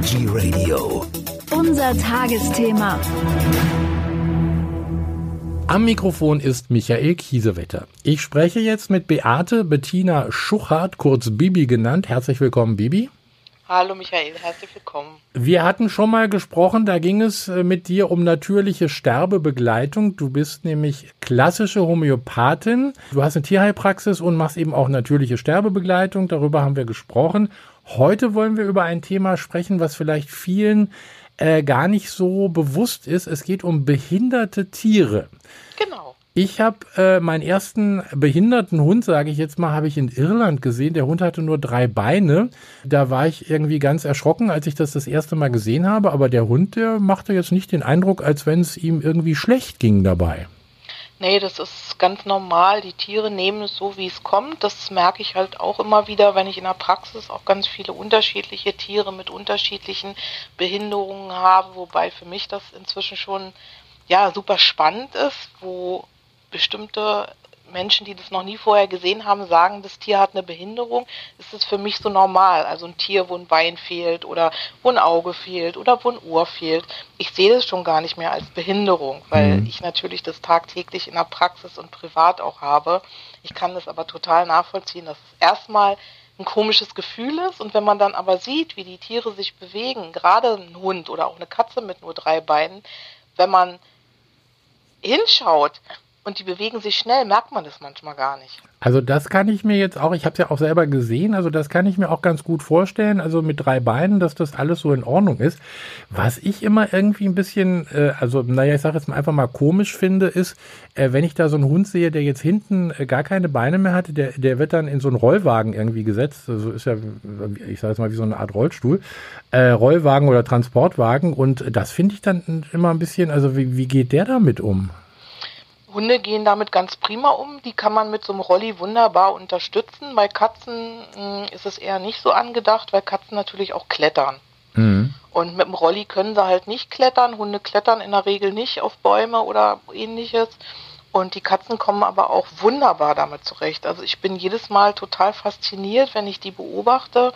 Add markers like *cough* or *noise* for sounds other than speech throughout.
Energy Radio. Unser Tagesthema. Am Mikrofon ist Michael Kiesewetter. Ich spreche jetzt mit Beate Bettina Schuchart, kurz Bibi genannt. Herzlich willkommen, Bibi. Hallo Michael, herzlich willkommen. Wir hatten schon mal gesprochen, da ging es äh, mit dir um natürliche Sterbebegleitung. Du bist nämlich klassische Homöopathin. Du hast eine Tierheilpraxis und machst eben auch natürliche Sterbebegleitung. Darüber haben wir gesprochen. Heute wollen wir über ein Thema sprechen, was vielleicht vielen äh, gar nicht so bewusst ist. Es geht um behinderte Tiere. Genau. Ich habe äh, meinen ersten behinderten Hund, sage ich jetzt mal, habe ich in Irland gesehen. Der Hund hatte nur drei Beine. Da war ich irgendwie ganz erschrocken, als ich das das erste Mal gesehen habe. Aber der Hund, der machte jetzt nicht den Eindruck, als wenn es ihm irgendwie schlecht ging dabei. Nee, das ist ganz normal. Die Tiere nehmen es so, wie es kommt. Das merke ich halt auch immer wieder, wenn ich in der Praxis auch ganz viele unterschiedliche Tiere mit unterschiedlichen Behinderungen habe, wobei für mich das inzwischen schon ja super spannend ist, wo bestimmte Menschen, die das noch nie vorher gesehen haben, sagen, das Tier hat eine Behinderung, ist es für mich so normal. Also ein Tier, wo ein Bein fehlt oder wo ein Auge fehlt oder wo ein Ohr fehlt. Ich sehe das schon gar nicht mehr als Behinderung, weil mhm. ich natürlich das tagtäglich in der Praxis und privat auch habe. Ich kann das aber total nachvollziehen, dass es erstmal ein komisches Gefühl ist und wenn man dann aber sieht, wie die Tiere sich bewegen, gerade ein Hund oder auch eine Katze mit nur drei Beinen, wenn man hinschaut, und die bewegen sich schnell, merkt man das manchmal gar nicht. Also das kann ich mir jetzt auch, ich habe es ja auch selber gesehen, also das kann ich mir auch ganz gut vorstellen, also mit drei Beinen, dass das alles so in Ordnung ist. Was ich immer irgendwie ein bisschen, äh, also naja, ich sage jetzt mal einfach mal komisch finde, ist, äh, wenn ich da so einen Hund sehe, der jetzt hinten äh, gar keine Beine mehr hat, der, der wird dann in so einen Rollwagen irgendwie gesetzt, also ist ja, ich sage jetzt mal wie so eine Art Rollstuhl, äh, Rollwagen oder Transportwagen und das finde ich dann immer ein bisschen, also wie, wie geht der damit um? Hunde gehen damit ganz prima um. Die kann man mit so einem Rolli wunderbar unterstützen. Bei Katzen mh, hm, ist es eher nicht so angedacht, weil Katzen natürlich auch klettern. Mhm. Und mit dem Rolli können sie halt nicht klettern. Hunde klettern in der Regel nicht auf Bäume oder ähnliches. Und die Katzen kommen aber auch wunderbar damit zurecht. Also ich bin jedes Mal total fasziniert, wenn ich die beobachte,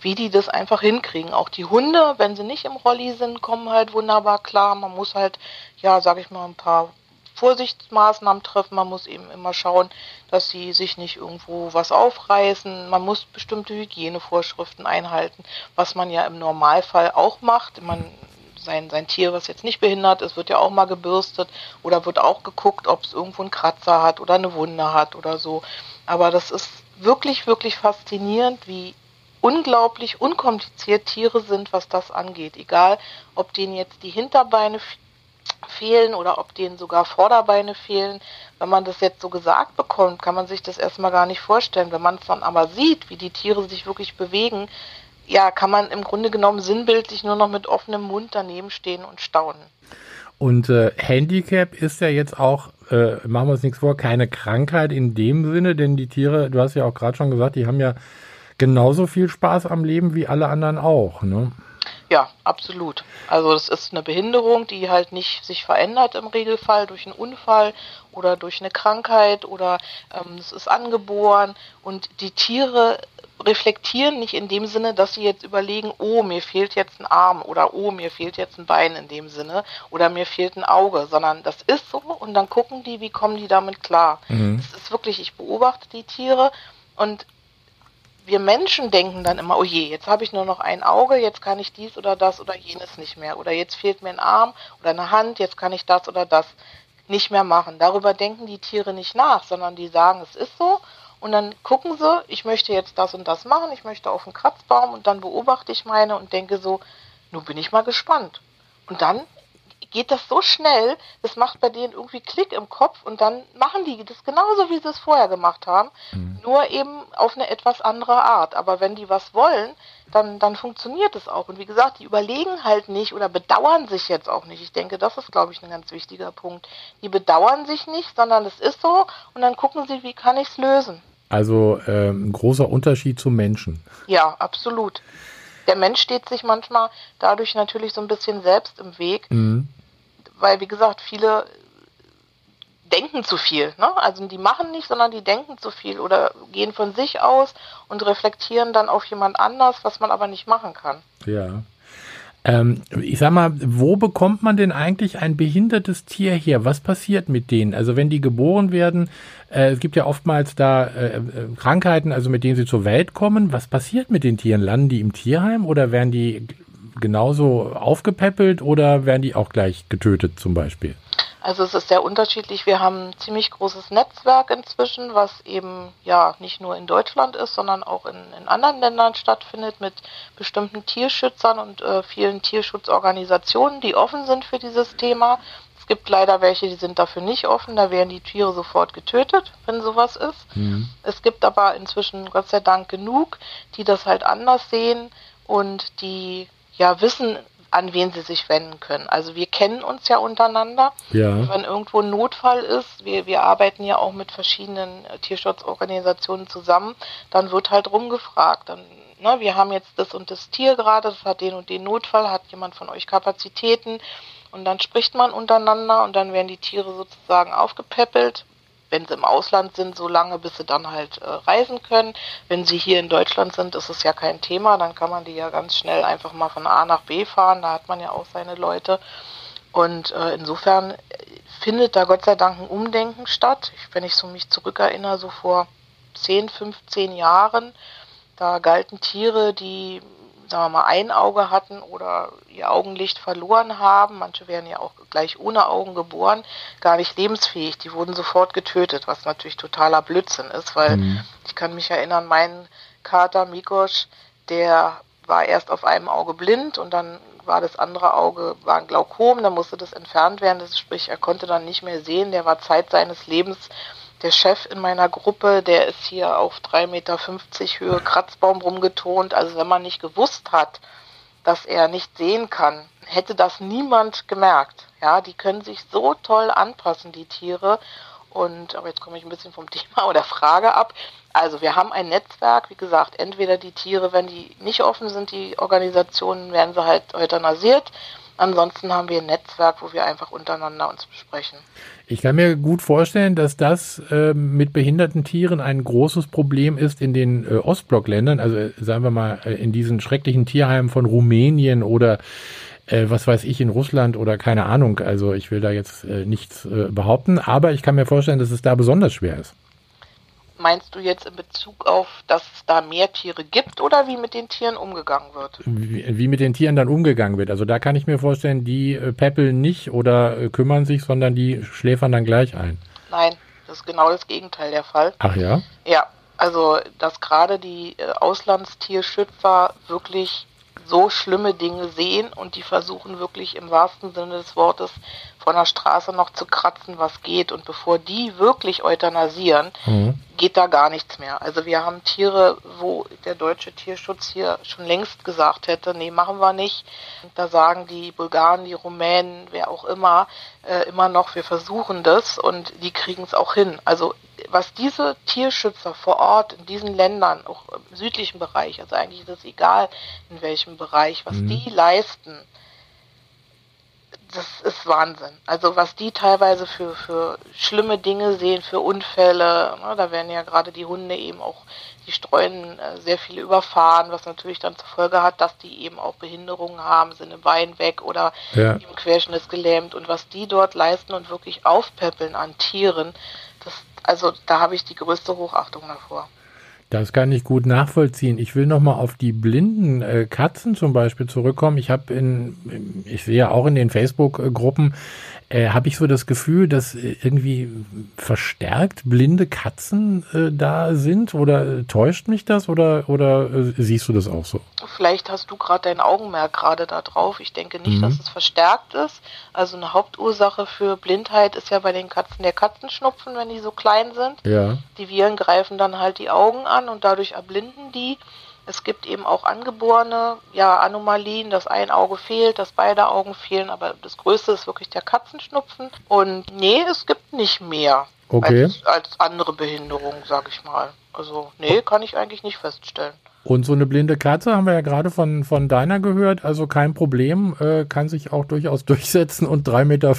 wie die das einfach hinkriegen. Auch die Hunde, wenn sie nicht im Rolli sind, kommen halt wunderbar klar. Man muss halt, ja, sag ich mal, ein paar Vorsichtsmaßnahmen treffen. Man muss eben immer schauen, dass sie sich nicht irgendwo was aufreißen. Man muss bestimmte Hygienevorschriften einhalten, was man ja im Normalfall auch macht. Man, sein, sein Tier, was jetzt nicht behindert ist, wird ja auch mal gebürstet oder wird auch geguckt, ob es irgendwo einen Kratzer hat oder eine Wunde hat oder so. Aber das ist wirklich, wirklich faszinierend, wie unglaublich unkompliziert Tiere sind, was das angeht. Egal, ob denen jetzt die Hinterbeine fehlen oder ob denen sogar Vorderbeine fehlen. Wenn man das jetzt so gesagt bekommt, kann man sich das erstmal gar nicht vorstellen. Wenn man es dann aber sieht, wie die Tiere sich wirklich bewegen, ja, kann man im Grunde genommen sinnbildlich nur noch mit offenem Mund daneben stehen und staunen. Und äh, Handicap ist ja jetzt auch, äh, machen wir uns nichts vor, keine Krankheit in dem Sinne, denn die Tiere, du hast ja auch gerade schon gesagt, die haben ja genauso viel Spaß am Leben wie alle anderen auch, ne? Ja, absolut. Also es ist eine Behinderung, die halt nicht sich verändert im Regelfall durch einen Unfall oder durch eine Krankheit oder ähm, es ist angeboren und die Tiere reflektieren nicht in dem Sinne, dass sie jetzt überlegen, oh, mir fehlt jetzt ein Arm oder oh, mir fehlt jetzt ein Bein in dem Sinne oder mir fehlt ein Auge, sondern das ist so und dann gucken die, wie kommen die damit klar. Mhm. Es ist wirklich, ich beobachte die Tiere und wir Menschen denken dann immer, oh je, jetzt habe ich nur noch ein Auge, jetzt kann ich dies oder das oder jenes nicht mehr. Oder jetzt fehlt mir ein Arm oder eine Hand, jetzt kann ich das oder das nicht mehr machen. Darüber denken die Tiere nicht nach, sondern die sagen, es ist so. Und dann gucken sie, ich möchte jetzt das und das machen, ich möchte auf einen Kratzbaum und dann beobachte ich meine und denke so, nun bin ich mal gespannt. Und dann geht das so schnell, das macht bei denen irgendwie Klick im Kopf und dann machen die das genauso, wie sie es vorher gemacht haben, mhm. nur eben auf eine etwas andere Art. Aber wenn die was wollen, dann, dann funktioniert es auch. Und wie gesagt, die überlegen halt nicht oder bedauern sich jetzt auch nicht. Ich denke, das ist, glaube ich, ein ganz wichtiger Punkt. Die bedauern sich nicht, sondern es ist so und dann gucken sie, wie kann ich es lösen. Also äh, ein großer Unterschied zum Menschen. Ja, absolut. Der Mensch steht sich manchmal dadurch natürlich so ein bisschen selbst im Weg. Mhm weil, wie gesagt, viele denken zu viel. Ne? Also die machen nicht, sondern die denken zu viel oder gehen von sich aus und reflektieren dann auf jemand anders, was man aber nicht machen kann. Ja. Ähm, ich sag mal, wo bekommt man denn eigentlich ein behindertes Tier her? Was passiert mit denen? Also wenn die geboren werden, äh, es gibt ja oftmals da äh, äh, Krankheiten, also mit denen sie zur Welt kommen. Was passiert mit den Tieren? Landen die im Tierheim oder werden die genauso aufgepäppelt oder werden die auch gleich getötet zum Beispiel? Also es ist sehr unterschiedlich. Wir haben ein ziemlich großes Netzwerk inzwischen, was eben ja nicht nur in Deutschland ist, sondern auch in, in anderen Ländern stattfindet mit bestimmten Tierschützern und äh, vielen Tierschutzorganisationen, die offen sind für dieses Thema. Es gibt leider welche, die sind dafür nicht offen. Da werden die Tiere sofort getötet, wenn sowas ist. Mhm. Es gibt aber inzwischen Gott sei Dank genug, die das halt anders sehen und die ja wissen, an wen sie sich wenden können. Also wir kennen uns ja untereinander. Ja. Wenn irgendwo ein Notfall ist, wir, wir arbeiten ja auch mit verschiedenen Tierschutzorganisationen zusammen, dann wird halt rumgefragt. Dann, ne, wir haben jetzt das und das Tier gerade, das hat den und den Notfall, hat jemand von euch Kapazitäten? Und dann spricht man untereinander und dann werden die Tiere sozusagen aufgepäppelt wenn sie im Ausland sind, so lange, bis sie dann halt äh, reisen können. Wenn sie hier in Deutschland sind, ist es ja kein Thema. Dann kann man die ja ganz schnell einfach mal von A nach B fahren. Da hat man ja auch seine Leute. Und äh, insofern findet da Gott sei Dank ein Umdenken statt. Wenn ich so mich zurückerinnere, so vor 10, 15 Jahren, da galten Tiere, die sagen wir mal, ein Auge hatten oder ihr Augenlicht verloren haben, manche werden ja auch gleich ohne Augen geboren, gar nicht lebensfähig. Die wurden sofort getötet, was natürlich totaler Blödsinn ist, weil mhm. ich kann mich erinnern, mein Kater Mikosch, der war erst auf einem Auge blind und dann war das andere Auge war ein Glaukom, dann musste das entfernt werden, das sprich, er konnte dann nicht mehr sehen, der war Zeit seines Lebens der Chef in meiner Gruppe, der ist hier auf 3,50 Meter Höhe Kratzbaum rumgetont. Also wenn man nicht gewusst hat, dass er nicht sehen kann, hätte das niemand gemerkt. Ja, die können sich so toll anpassen, die Tiere. Und, aber jetzt komme ich ein bisschen vom *laughs* Thema oder Frage ab. Also wir haben ein Netzwerk, wie gesagt, entweder die Tiere, wenn die nicht offen sind, die Organisationen, werden sie halt euthanasiert. Ansonsten haben wir ein Netzwerk, wo wir einfach untereinander uns besprechen. Ich kann mir gut vorstellen, dass das äh, mit behinderten Tieren ein großes Problem ist in den äh, Ostblockländern, also äh, sagen wir mal äh, in diesen schrecklichen Tierheimen von Rumänien oder äh, was weiß ich in Russland oder keine Ahnung. Also ich will da jetzt äh, nichts behaupten, aber ich kann mir vorstellen, dass es da besonders schwer ist. Meinst du jetzt in Bezug auf, dass es da mehr Tiere gibt oder wie mit den Tieren umgegangen wird? Wie, wie mit den Tieren dann umgegangen wird. Also da kann ich mir vorstellen, die äh, peppeln nicht oder äh, kümmern sich, sondern die schläfern dann gleich ein. Nein, das ist genau das Gegenteil der Fall. Ach ja? Ja, also dass gerade die äh, Auslandstierschützer wirklich so schlimme Dinge sehen und die versuchen wirklich im wahrsten Sinne des Wortes von der Straße noch zu kratzen, was geht. Und bevor die wirklich euthanasieren, mhm. geht da gar nichts mehr. Also wir haben Tiere, wo der deutsche Tierschutz hier schon längst gesagt hätte, nee, machen wir nicht. Und da sagen die Bulgaren, die Rumänen, wer auch immer, äh, immer noch, wir versuchen das und die kriegen es auch hin. Also was diese Tierschützer vor Ort in diesen Ländern, auch im südlichen Bereich, also eigentlich ist es egal in welchem Bereich, was mhm. die leisten, das ist Wahnsinn. Also was die teilweise für, für schlimme Dinge sehen, für Unfälle, ne, da werden ja gerade die Hunde eben auch, die streuen äh, sehr viele überfahren, was natürlich dann zur Folge hat, dass die eben auch Behinderungen haben, sind im Bein weg oder ja. im Querschnitt gelähmt und was die dort leisten und wirklich aufpäppeln an Tieren, also da habe ich die größte Hochachtung davor. Das kann ich gut nachvollziehen. Ich will noch mal auf die blinden äh, Katzen zum Beispiel zurückkommen. Ich habe in, ich sehe auch in den Facebook-Gruppen äh, habe ich so das Gefühl, dass äh, irgendwie verstärkt blinde Katzen äh, da sind oder äh, täuscht mich das oder, oder äh, siehst du das auch so? Vielleicht hast du gerade dein Augenmerk gerade da drauf. Ich denke nicht, mhm. dass es verstärkt ist. Also eine Hauptursache für Blindheit ist ja bei den Katzen der Katzenschnupfen, wenn die so klein sind. Ja. Die Viren greifen dann halt die Augen an und dadurch erblinden die. Es gibt eben auch angeborene ja, Anomalien, dass ein Auge fehlt, dass beide Augen fehlen, aber das Größte ist wirklich der Katzenschnupfen. Und nee, es gibt nicht mehr okay. als, als andere Behinderungen, sag ich mal. Also nee, kann ich eigentlich nicht feststellen. Und so eine blinde Katze haben wir ja gerade von, von deiner gehört, also kein Problem, äh, kann sich auch durchaus *laughs* durchsetzen und 3,50 Meter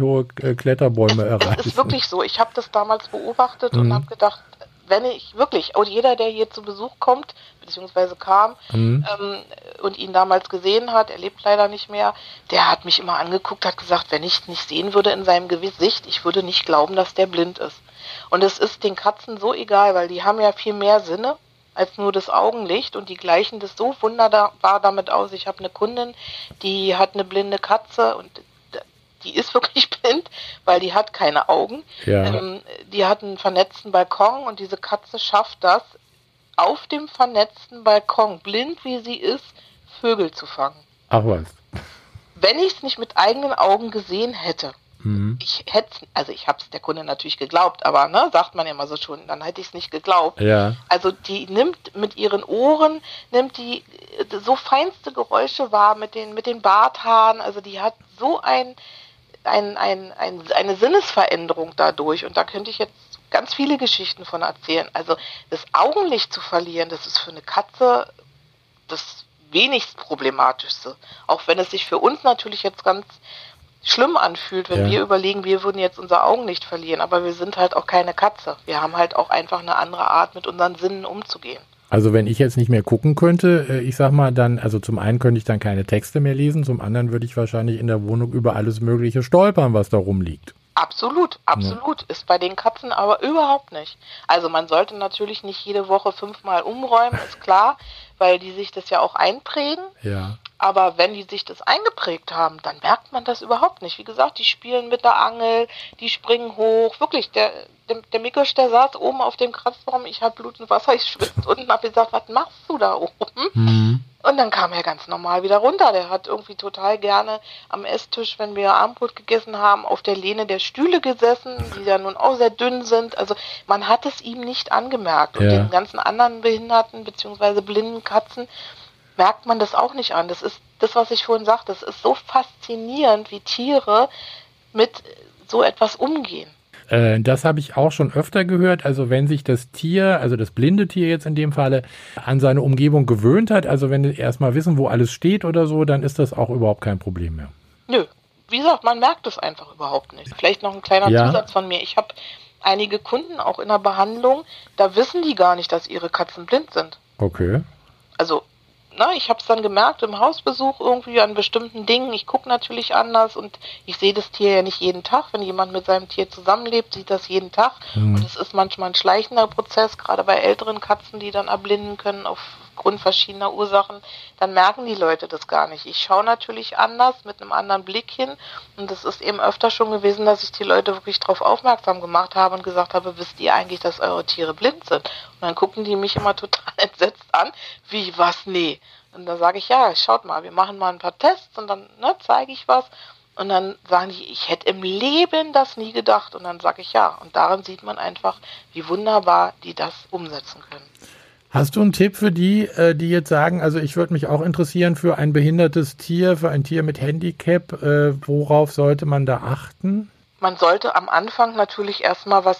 hohe äh, Kletterbäume erreichen. Das ist wirklich so. Ich habe das damals beobachtet mhm. und habe gedacht, wenn ich wirklich, und jeder, der hier zu Besuch kommt, beziehungsweise kam mhm. ähm, und ihn damals gesehen hat, er lebt leider nicht mehr, der hat mich immer angeguckt, hat gesagt, wenn ich nicht sehen würde in seinem Gesicht, ich würde nicht glauben, dass der blind ist. Und es ist den Katzen so egal, weil die haben ja viel mehr Sinne als nur das Augenlicht und die gleichen das so wunderbar damit aus. Ich habe eine Kundin, die hat eine blinde Katze und die ist wirklich *laughs* blind, weil die hat keine Augen. Ja. Ähm, die hat einen vernetzten Balkon und diese Katze schafft das, auf dem vernetzten Balkon, blind wie sie ist, Vögel zu fangen. Ach was. Wenn ich es nicht mit eigenen Augen gesehen hätte, mhm. ich hätte, also ich habe es der Kunde natürlich geglaubt, aber ne, sagt man ja immer so schon, dann hätte ich es nicht geglaubt. Ja. Also die nimmt mit ihren Ohren, nimmt die so feinste Geräusche wahr mit den, mit den Barthaaren, also die hat so ein ein, ein, ein, eine Sinnesveränderung dadurch. Und da könnte ich jetzt ganz viele Geschichten von erzählen. Also das Augenlicht zu verlieren, das ist für eine Katze das wenigst problematischste. Auch wenn es sich für uns natürlich jetzt ganz schlimm anfühlt, wenn ja. wir überlegen, wir würden jetzt unser Augenlicht verlieren. Aber wir sind halt auch keine Katze. Wir haben halt auch einfach eine andere Art, mit unseren Sinnen umzugehen. Also wenn ich jetzt nicht mehr gucken könnte, äh, ich sag mal dann, also zum einen könnte ich dann keine Texte mehr lesen, zum anderen würde ich wahrscheinlich in der Wohnung über alles Mögliche stolpern, was da rumliegt. Absolut, absolut. Ja. Ist bei den Katzen aber überhaupt nicht. Also man sollte natürlich nicht jede Woche fünfmal umräumen, ist klar, weil die sich das ja auch einprägen. Ja. Aber wenn die sich das eingeprägt haben, dann merkt man das überhaupt nicht. Wie gesagt, die spielen mit der Angel, die springen hoch. Wirklich, der, der, der Mikosch, der saß oben auf dem Kratzbaum, ich habe Blut und Wasser, ich schwitze unten, habe gesagt, was machst du da oben? Mhm. Und dann kam er ganz normal wieder runter. Der hat irgendwie total gerne am Esstisch, wenn wir Abendbrot gegessen haben, auf der Lehne der Stühle gesessen, die ja nun auch sehr dünn sind. Also man hat es ihm nicht angemerkt. Und den ganzen anderen Behinderten bzw. blinden Katzen merkt man das auch nicht an. Das ist das, was ich vorhin sagte. Das ist so faszinierend, wie Tiere mit so etwas umgehen. Äh, das habe ich auch schon öfter gehört. Also wenn sich das Tier, also das blinde Tier jetzt in dem Falle, an seine Umgebung gewöhnt hat, also wenn die erstmal wissen, wo alles steht oder so, dann ist das auch überhaupt kein Problem mehr. Nö. Wie gesagt, man merkt es einfach überhaupt nicht. Vielleicht noch ein kleiner ja. Zusatz von mir. Ich habe einige Kunden auch in der Behandlung, da wissen die gar nicht, dass ihre Katzen blind sind. Okay. Also na, ich habe es dann gemerkt im Hausbesuch irgendwie an bestimmten Dingen. Ich gucke natürlich anders und ich sehe das Tier ja nicht jeden Tag. Wenn jemand mit seinem Tier zusammenlebt, sieht das jeden Tag. Mhm. Und es ist manchmal ein schleichender Prozess, gerade bei älteren Katzen, die dann erblinden können aufgrund verschiedener Ursachen. Dann merken die Leute das gar nicht. Ich schaue natürlich anders, mit einem anderen Blick hin. Und es ist eben öfter schon gewesen, dass ich die Leute wirklich darauf aufmerksam gemacht habe und gesagt habe, wisst ihr eigentlich, dass eure Tiere blind sind? Und dann gucken die mich immer *laughs* total entsetzt an. Wie, was? Nee. Und da sage ich, ja, schaut mal, wir machen mal ein paar Tests und dann ne, zeige ich was. Und dann sagen die, ich hätte im Leben das nie gedacht. Und dann sage ich ja. Und daran sieht man einfach, wie wunderbar die das umsetzen können. Hast du einen Tipp für die, äh, die jetzt sagen, also ich würde mich auch interessieren für ein behindertes Tier, für ein Tier mit Handicap, äh, worauf sollte man da achten? Man sollte am Anfang natürlich erstmal was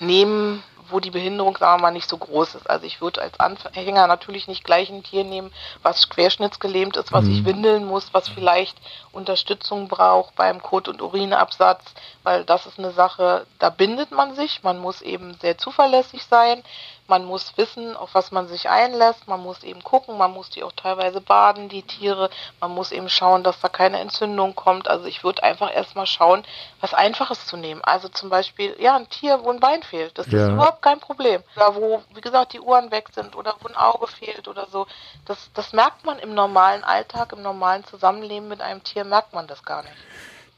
nehmen, wo die Behinderung, sagen wir mal, nicht so groß ist. Also ich würde als Anhänger natürlich nicht gleich ein Tier nehmen, was querschnittsgelähmt ist, was mhm. ich windeln muss, was vielleicht Unterstützung braucht beim Kot- und Urinabsatz, weil das ist eine Sache, da bindet man sich, man muss eben sehr zuverlässig sein, man muss wissen, auf was man sich einlässt, man muss eben gucken, man muss die auch teilweise baden, die Tiere, man muss eben schauen, dass da keine Entzündung kommt. Also ich würde einfach erstmal schauen, was Einfaches zu nehmen. Also zum Beispiel, ja, ein Tier, wo ein Bein fehlt, das ja. ist überhaupt kein Problem. Oder wo, wie gesagt, die Ohren weg sind oder wo ein Auge fehlt oder so. Das, das merkt man im normalen Alltag, im normalen Zusammenleben mit einem Tier, merkt man das gar nicht.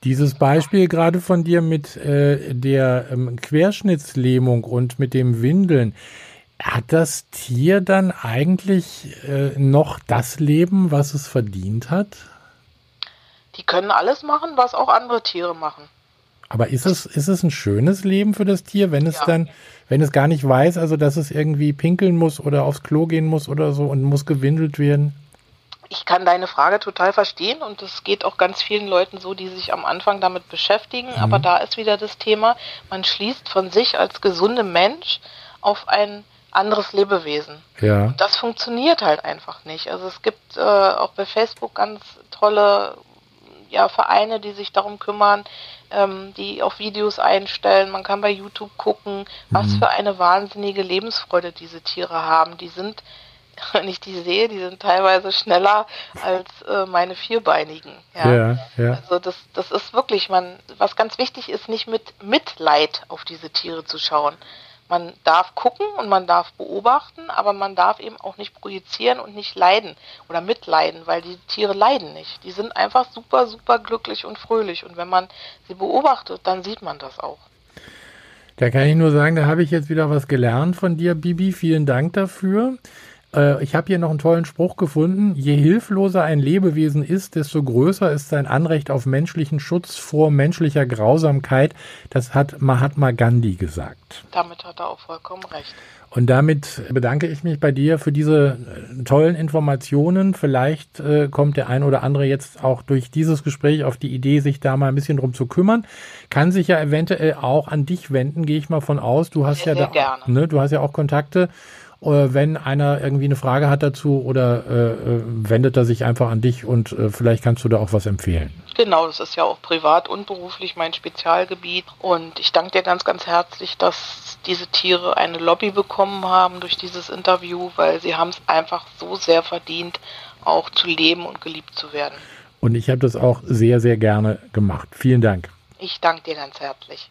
Dieses Beispiel gerade von dir mit äh, der ähm, Querschnittslähmung und mit dem Windeln, hat das Tier dann eigentlich äh, noch das Leben, was es verdient hat? Die können alles machen, was auch andere Tiere machen. Aber ist es, ist es ein schönes Leben für das Tier, wenn es ja. dann, wenn es gar nicht weiß, also dass es irgendwie pinkeln muss oder aufs Klo gehen muss oder so und muss gewindelt werden? Ich kann deine Frage total verstehen und es geht auch ganz vielen Leuten so, die sich am Anfang damit beschäftigen. Mhm. Aber da ist wieder das Thema, man schließt von sich als gesunde Mensch auf ein anderes Lebewesen. Ja. Und das funktioniert halt einfach nicht. Also es gibt äh, auch bei Facebook ganz tolle ja Vereine, die sich darum kümmern, ähm, die auch Videos einstellen. Man kann bei YouTube gucken, was mhm. für eine wahnsinnige Lebensfreude diese Tiere haben. Die sind *laughs* wenn ich die sehe, die sind teilweise schneller als äh, meine Vierbeinigen. Ja, ja, ja. Also das, das ist wirklich, man, was ganz wichtig ist, nicht mit Mitleid auf diese Tiere zu schauen. Man darf gucken und man darf beobachten, aber man darf eben auch nicht projizieren und nicht leiden oder mitleiden, weil die Tiere leiden nicht. Die sind einfach super, super glücklich und fröhlich. Und wenn man sie beobachtet, dann sieht man das auch. Da kann ich nur sagen, da habe ich jetzt wieder was gelernt von dir, Bibi. Vielen Dank dafür. Äh, ich habe hier noch einen tollen Spruch gefunden. Je hilfloser ein Lebewesen ist, desto größer ist sein Anrecht auf menschlichen Schutz vor menschlicher Grausamkeit. Das hat Mahatma Gandhi gesagt. Damit hat er auch vollkommen recht. Und damit bedanke ich mich bei dir für diese äh, tollen Informationen. Vielleicht äh, kommt der ein oder andere jetzt auch durch dieses Gespräch auf die Idee, sich da mal ein bisschen drum zu kümmern. Kann sich ja eventuell auch an dich wenden, gehe ich mal von aus. Du hast sehr, ja da, ne, du hast ja auch Kontakte wenn einer irgendwie eine Frage hat dazu oder äh, äh, wendet er sich einfach an dich und äh, vielleicht kannst du da auch was empfehlen. Genau, das ist ja auch privat und beruflich mein Spezialgebiet und ich danke dir ganz, ganz herzlich, dass diese Tiere eine Lobby bekommen haben durch dieses Interview, weil sie haben es einfach so sehr verdient, auch zu leben und geliebt zu werden. Und ich habe das auch sehr, sehr gerne gemacht. Vielen Dank. Ich danke dir ganz herzlich.